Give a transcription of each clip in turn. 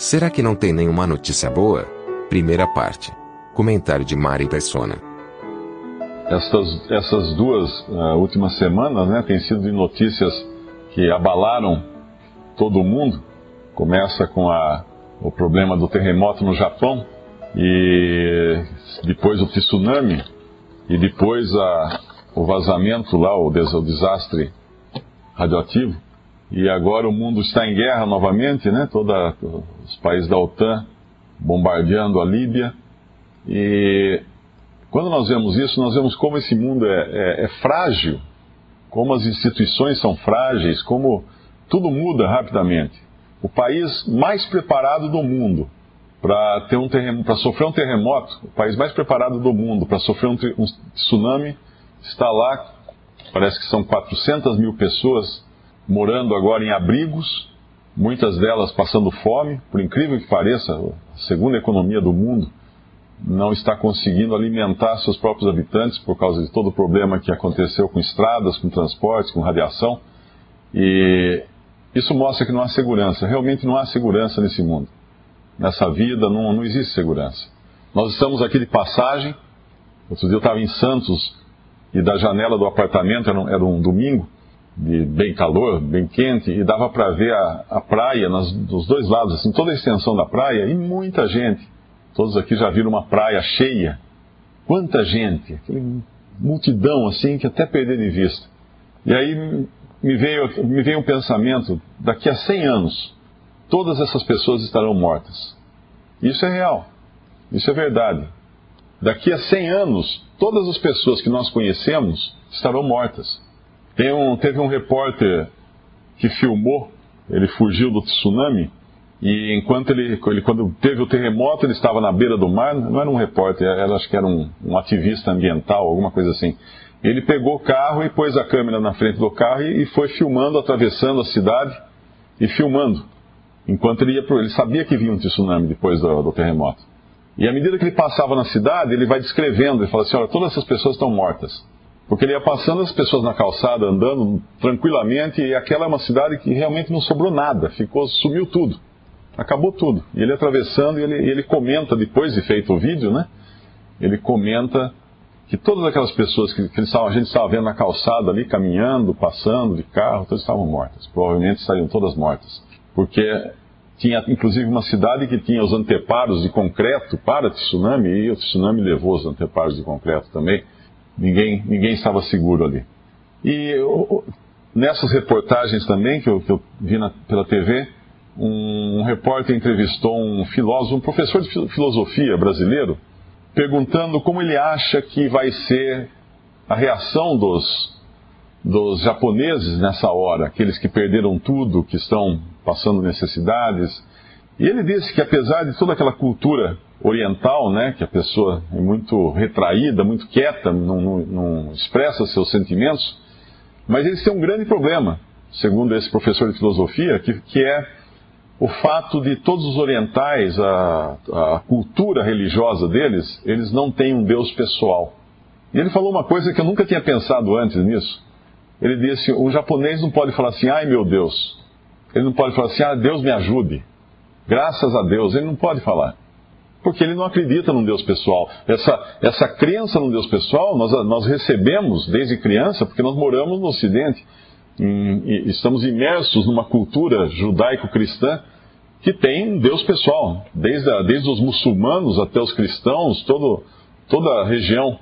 Será que não tem nenhuma notícia boa? Primeira parte. Comentário de Mari Persona. Essas, essas duas uh, últimas semanas né, têm sido de notícias que abalaram todo o mundo. Começa com a, o problema do terremoto no Japão, e depois o tsunami, e depois a, o vazamento lá, o, des, o desastre radioativo. E agora o mundo está em guerra novamente, né? Todos os países da OTAN bombardeando a Líbia. E quando nós vemos isso, nós vemos como esse mundo é, é, é frágil, como as instituições são frágeis, como tudo muda rapidamente. O país mais preparado do mundo para ter um para sofrer um terremoto, o país mais preparado do mundo para sofrer um, um tsunami está lá. Parece que são 400 mil pessoas morando agora em abrigos, muitas delas passando fome, por incrível que pareça, a segunda economia do mundo não está conseguindo alimentar seus próprios habitantes por causa de todo o problema que aconteceu com estradas, com transportes, com radiação. E isso mostra que não há segurança, realmente não há segurança nesse mundo. Nessa vida não, não existe segurança. Nós estamos aqui de passagem. Outro dia eu estava em Santos e da janela do apartamento, era um, era um domingo, de bem calor, bem quente, e dava para ver a, a praia nas, dos dois lados, assim, toda a extensão da praia e muita gente. Todos aqui já viram uma praia cheia. Quanta gente, aquele multidão assim que até perder de vista. E aí me veio, me veio um pensamento: daqui a 100 anos, todas essas pessoas estarão mortas. Isso é real. Isso é verdade. Daqui a 100 anos, todas as pessoas que nós conhecemos estarão mortas. Um, teve um repórter que filmou, ele fugiu do tsunami, e enquanto ele, ele, quando teve o terremoto, ele estava na beira do mar, não era um repórter, era, acho que era um, um ativista ambiental, alguma coisa assim. Ele pegou o carro e pôs a câmera na frente do carro e, e foi filmando, atravessando a cidade e filmando. Enquanto ele ia pro, ele sabia que vinha um tsunami depois do, do terremoto. E à medida que ele passava na cidade, ele vai descrevendo, ele fala assim, olha, todas essas pessoas estão mortas. Porque ele ia passando as pessoas na calçada, andando tranquilamente, e aquela é uma cidade que realmente não sobrou nada, ficou, sumiu tudo. Acabou tudo. E ele atravessando, e ele, ele comenta, depois de feito o vídeo, né? Ele comenta que todas aquelas pessoas que, que a gente estava vendo na calçada ali, caminhando, passando de carro, todas estavam mortas. Provavelmente estariam todas mortas. Porque tinha inclusive uma cidade que tinha os anteparos de concreto para tsunami, e o tsunami levou os anteparos de concreto também ninguém, ninguém estava seguro ali. E nessas reportagens também que eu, que eu vi na, pela TV, um, um repórter entrevistou um filósofo, um professor de filosofia brasileiro, perguntando como ele acha que vai ser a reação dos, dos japoneses nessa hora, aqueles que perderam tudo, que estão passando necessidades. E ele disse que apesar de toda aquela cultura oriental, né, que a pessoa é muito retraída, muito quieta, não, não, não, expressa seus sentimentos, mas eles têm um grande problema, segundo esse professor de filosofia, que, que é o fato de todos os orientais, a, a cultura religiosa deles, eles não têm um Deus pessoal. E ele falou uma coisa que eu nunca tinha pensado antes nisso. Ele disse: o japonês não pode falar assim, ai meu Deus. Ele não pode falar assim, ah, Deus me ajude. Graças a Deus. Ele não pode falar porque ele não acredita num Deus pessoal. Essa, essa crença num Deus pessoal nós, nós recebemos desde criança, porque nós moramos no Ocidente. e estamos imersos numa cultura judaico-cristã que tem um Deus pessoal. Desde, a, desde os muçulmanos até os cristãos, todo, toda a região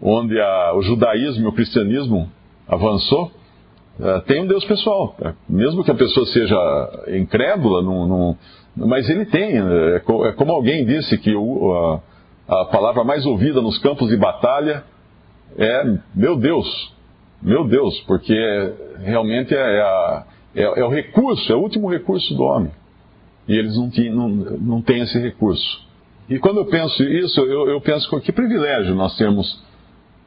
onde a, o judaísmo e o cristianismo avançou, uh, tem um Deus pessoal. Mesmo que a pessoa seja incrédula, não, não mas ele tem, é, é como alguém disse que a, palavra mais ouvida nos campos de batalha é meu Deus, meu Deus, porque realmente é, é a, É, é, o recurso, é o último recurso do homem. E eles não, tinham, não, não têm esse recurso. E quando eu penso isso, eu, eu penso que privilégio nós termos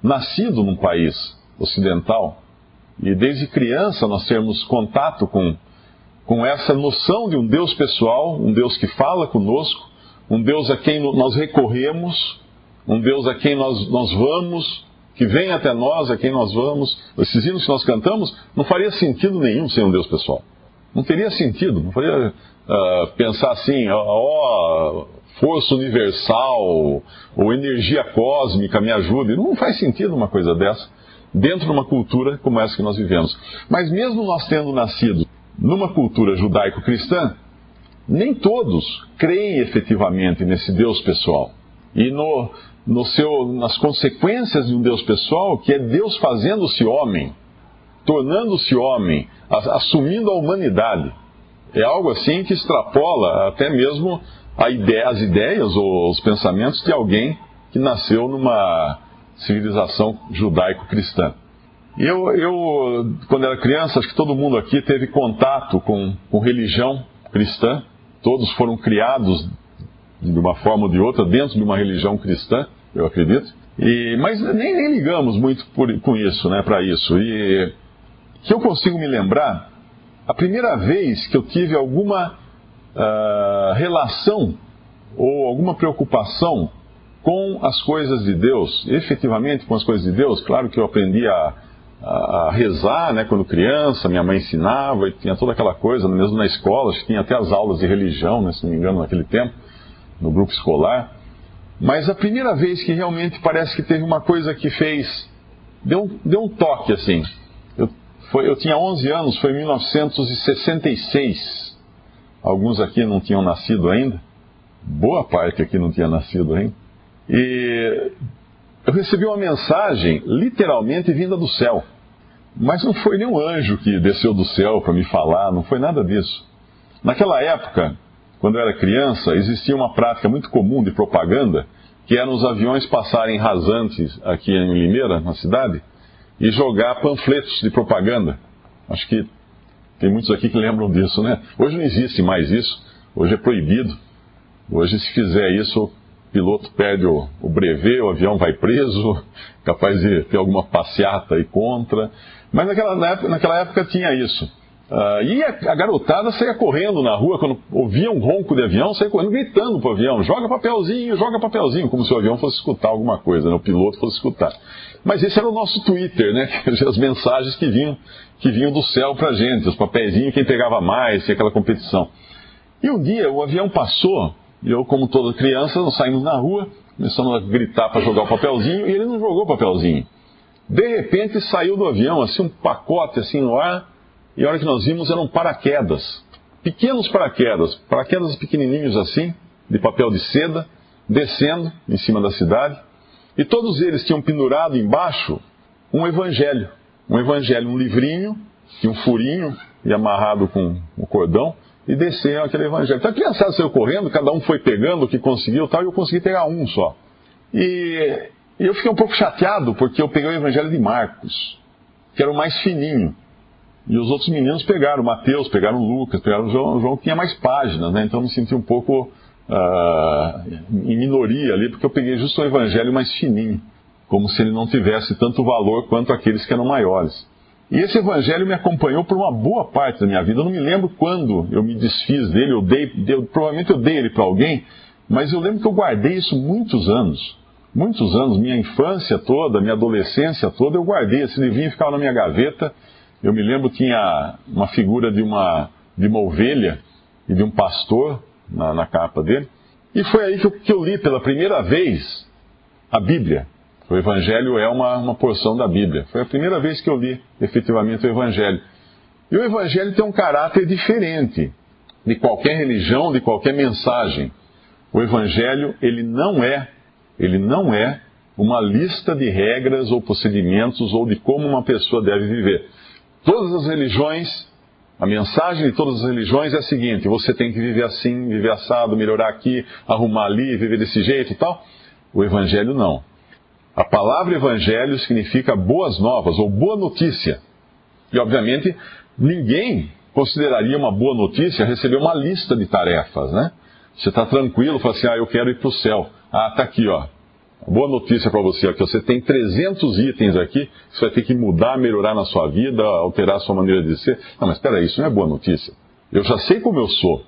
nascido num país ocidental e desde criança nós termos contato com, com essa noção de um Deus pessoal, um Deus que fala conosco, um Deus a quem nós recorremos, um Deus a quem nós, nós vamos, que vem até nós, a quem nós vamos. Esses hinos que nós cantamos não faria sentido nenhum sem um Deus pessoal. Não teria sentido, não faria uh, pensar assim, ó, oh, força universal ou energia cósmica me ajude. Não faz sentido uma coisa dessa dentro de uma cultura como essa que nós vivemos. Mas mesmo nós tendo nascido numa cultura judaico-cristã, nem todos creem efetivamente nesse Deus pessoal. E no, no seu, nas consequências de um Deus pessoal, que é Deus fazendo-se homem, tornando-se homem, assumindo a humanidade. É algo assim que extrapola até mesmo ideia, as ideias ou os pensamentos de alguém que nasceu numa civilização judaico-cristã. Eu, eu, quando era criança, acho que todo mundo aqui teve contato com, com religião cristã. Todos foram criados de uma forma ou de outra dentro de uma religião cristã eu acredito. E, mas nem, nem ligamos muito por, com isso, né, para isso. E que eu consigo me lembrar, a primeira vez que eu tive alguma uh, relação ou alguma preocupação com as coisas de Deus, efetivamente com as coisas de Deus, claro que eu aprendi a, a, rezar, né, quando criança, minha mãe ensinava e tinha toda aquela coisa, mesmo na escola, tinha até as aulas de religião, né, se não me engano, naquele tempo, no grupo escolar. Mas a primeira vez que realmente parece que teve uma coisa que fez. Deu, deu um toque assim. Eu, foi, eu tinha 11 anos, foi em 1966. Alguns aqui não tinham nascido ainda. Boa parte aqui não tinha nascido ainda. E eu recebi uma mensagem, literalmente vinda do céu. Mas não foi nenhum anjo que desceu do céu para me falar, não foi nada disso. Naquela época, quando eu era criança, existia uma prática muito comum de propaganda, que era os aviões passarem rasantes aqui em Limeira, na cidade, e jogar panfletos de propaganda. Acho que tem muitos aqui que lembram disso, né? Hoje não existe mais isso, hoje é proibido. Hoje, se fizer isso, piloto perde o, o brevet, o avião vai preso, capaz de ter alguma passeata aí contra. Mas naquela, naquela época tinha isso. Uh, e a, a, garotada saía correndo na rua, quando ouvia um ronco de avião, saía correndo gritando pro avião: joga papelzinho, joga papelzinho, como se o avião fosse escutar alguma coisa, né? o piloto fosse escutar. Mas esse era o nosso Twitter, né? As mensagens que vinham, que vinham do céu pra gente, os papeizinhos, quem pegava mais, tinha aquela competição. E um dia o avião passou, e eu, como toda criança, nós saímos na rua, começamos a gritar para jogar o papelzinho, e ele não jogou o papelzinho. De repente saiu do avião, assim, um pacote assim no ar e a hora que nós vimos eram paraquedas. Pequenos paraquedas, paraquedas pequenininhos assim, de papel de seda, descendo em cima da cidade. E todos eles tinham pendurado embaixo um evangelho. Um evangelho, um livrinho, tinha um furinho e amarrado com o um cordão, e desceram aquele evangelho. Então a criançada saiu correndo, cada um foi pegando o que conseguiu tal, e eu consegui pegar um só. E, e eu fiquei um pouco chateado, porque eu peguei o evangelho de Marcos, que era o mais fininho. E os outros meninos pegaram, Mateus, pegaram Lucas, pegaram João, João que tinha mais páginas, né? Então eu me senti um pouco uh, em minoria ali, porque eu peguei justo o evangelho mais fininho, como se ele não tivesse tanto valor quanto aqueles que eram maiores. E esse evangelho me acompanhou por uma boa parte da minha vida. Eu não me lembro quando eu me desfiz dele, eu dei, eu, provavelmente eu dei ele para alguém, mas eu lembro que eu guardei isso muitos anos. Muitos anos, minha infância toda, minha adolescência toda, eu guardei esse livrinho ficava na minha gaveta eu me lembro tinha uma figura de uma, de uma ovelha e de um pastor na, na capa dele. E foi aí que eu, que eu, li pela primeira vez a Bíblia. O Evangelho é uma, uma porção da Bíblia. Foi a primeira vez que eu li efetivamente o Evangelho. E o Evangelho tem um caráter diferente de qualquer religião, de qualquer mensagem. O Evangelho, ele não é, ele não é uma lista de regras ou procedimentos ou de como uma pessoa deve viver. Todas as religiões, a mensagem de todas as religiões é a seguinte: você tem que viver assim, viver assado, melhorar aqui, arrumar ali, viver desse jeito e tal. O Evangelho não. A palavra Evangelho significa boas novas ou boa notícia. E obviamente ninguém consideraria uma boa notícia receber uma lista de tarefas, né? Você está tranquilo, fala assim, ah, eu quero ir para o céu. Ah, tá aqui, ó. Boa notícia para você aqui. Você tem 300 itens aqui que você vai ter que mudar, melhorar na sua vida, alterar a sua maneira de ser. Não, mas espera isso não é boa notícia. Eu já sei como eu sou.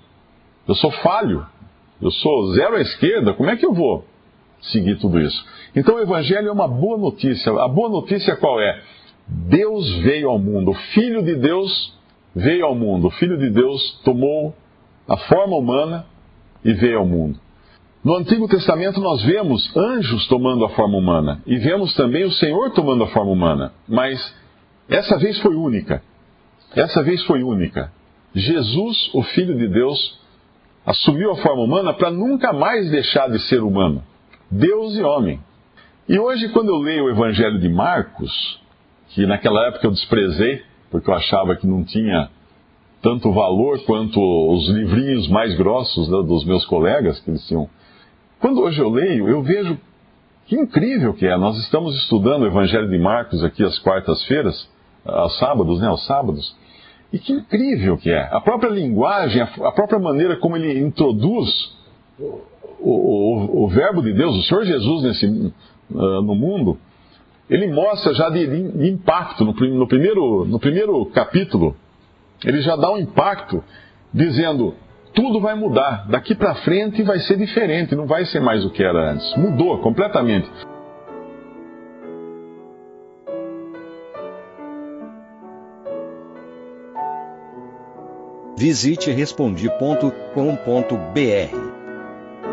Eu sou falho. Eu sou zero à esquerda. Como é que eu vou seguir tudo isso? Então o Evangelho é uma boa notícia. A boa notícia qual é? Deus veio ao mundo. O Filho de Deus veio ao mundo. O Filho de Deus tomou a forma humana e veio ao mundo. No Antigo Testamento nós vemos anjos tomando a forma humana e vemos também o Senhor tomando a forma humana, mas essa vez foi única. Essa vez foi única. Jesus, o Filho de Deus, assumiu a forma humana para nunca mais deixar de ser humano, Deus e homem. E hoje, quando eu leio o Evangelho de Marcos, que naquela época eu desprezei, porque eu achava que não tinha tanto valor quanto os livrinhos mais grossos né, dos meus colegas, que eles tinham. Quando hoje eu leio, eu vejo que incrível que é. Nós estamos estudando o Evangelho de Marcos aqui às quartas-feiras, aos sábados, né? Aos sábados. E que incrível que é. A própria linguagem, a própria maneira como ele introduz o, o, o verbo de Deus, o Senhor Jesus nesse, uh, no mundo, ele mostra já de, de impacto no, no, primeiro, no primeiro capítulo ele já dá um impacto dizendo: tudo vai mudar, daqui para frente vai ser diferente, não vai ser mais o que era antes. Mudou completamente. Visite respondi.com.br.